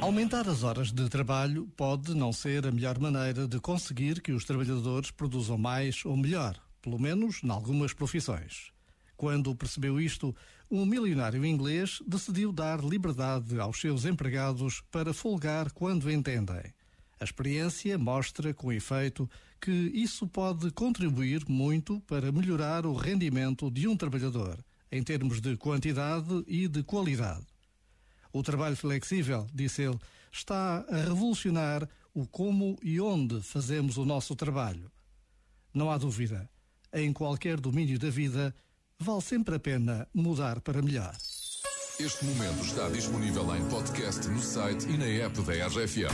Aumentar as horas de trabalho pode não ser a melhor maneira de conseguir que os trabalhadores produzam mais ou melhor, pelo menos em algumas profissões. Quando percebeu isto, um milionário inglês decidiu dar liberdade aos seus empregados para folgar quando entendem. A experiência mostra, com efeito, que isso pode contribuir muito para melhorar o rendimento de um trabalhador, em termos de quantidade e de qualidade. O trabalho flexível, disse ele, está a revolucionar o como e onde fazemos o nosso trabalho. Não há dúvida, em qualquer domínio da vida, vale sempre a pena mudar para melhor. Este momento está disponível em podcast no site e na app da RFM.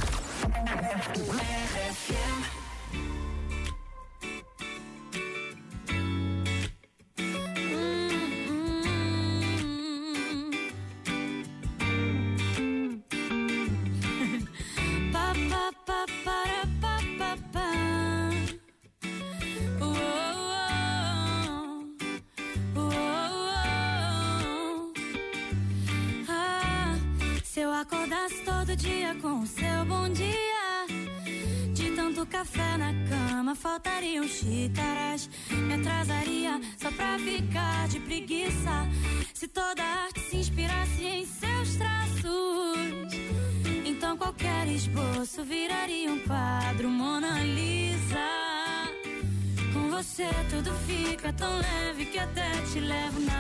Dia com o seu bom dia. De tanto café na cama, faltariam xícaras. Me atrasaria só pra ficar de preguiça. Se toda arte se inspirasse em seus traços, então qualquer esboço viraria um quadro Mona Lisa. Com você tudo fica tão leve que até te levo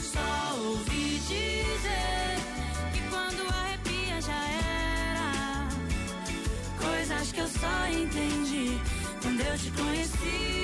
Só ouvi dizer que quando arrepia já era. Coisas que eu só entendi quando eu te conheci.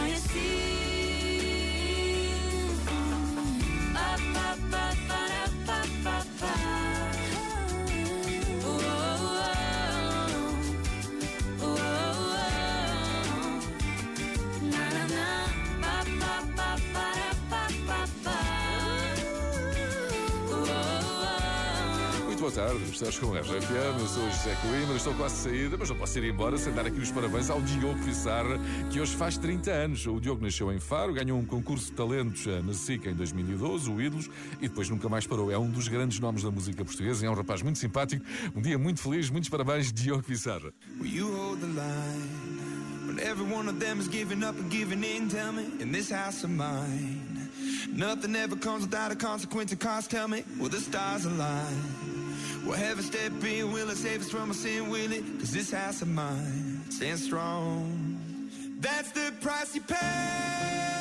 see boa tarde, estás com o RFM, eu sou o José Coimbra, estou quase de saída, mas não posso ir embora sem dar aqui os parabéns ao Diogo Pissarra, que hoje faz 30 anos. O Diogo nasceu em Faro, ganhou um concurso de talentos na SIC em 2012, o Ídolos, e depois nunca mais parou. É um dos grandes nomes da música portuguesa, é um rapaz muito simpático, um dia muito feliz, muitos parabéns, Diogo Pissarra. When every one of them is giving up and giving in? Tell me, in this house of mine, nothing ever comes without a consequence. Cost, tell me, will the stars align? Will heaven step in? Will it save us from our sin? Will it? Cause this house of mine stands strong. That's the price you pay.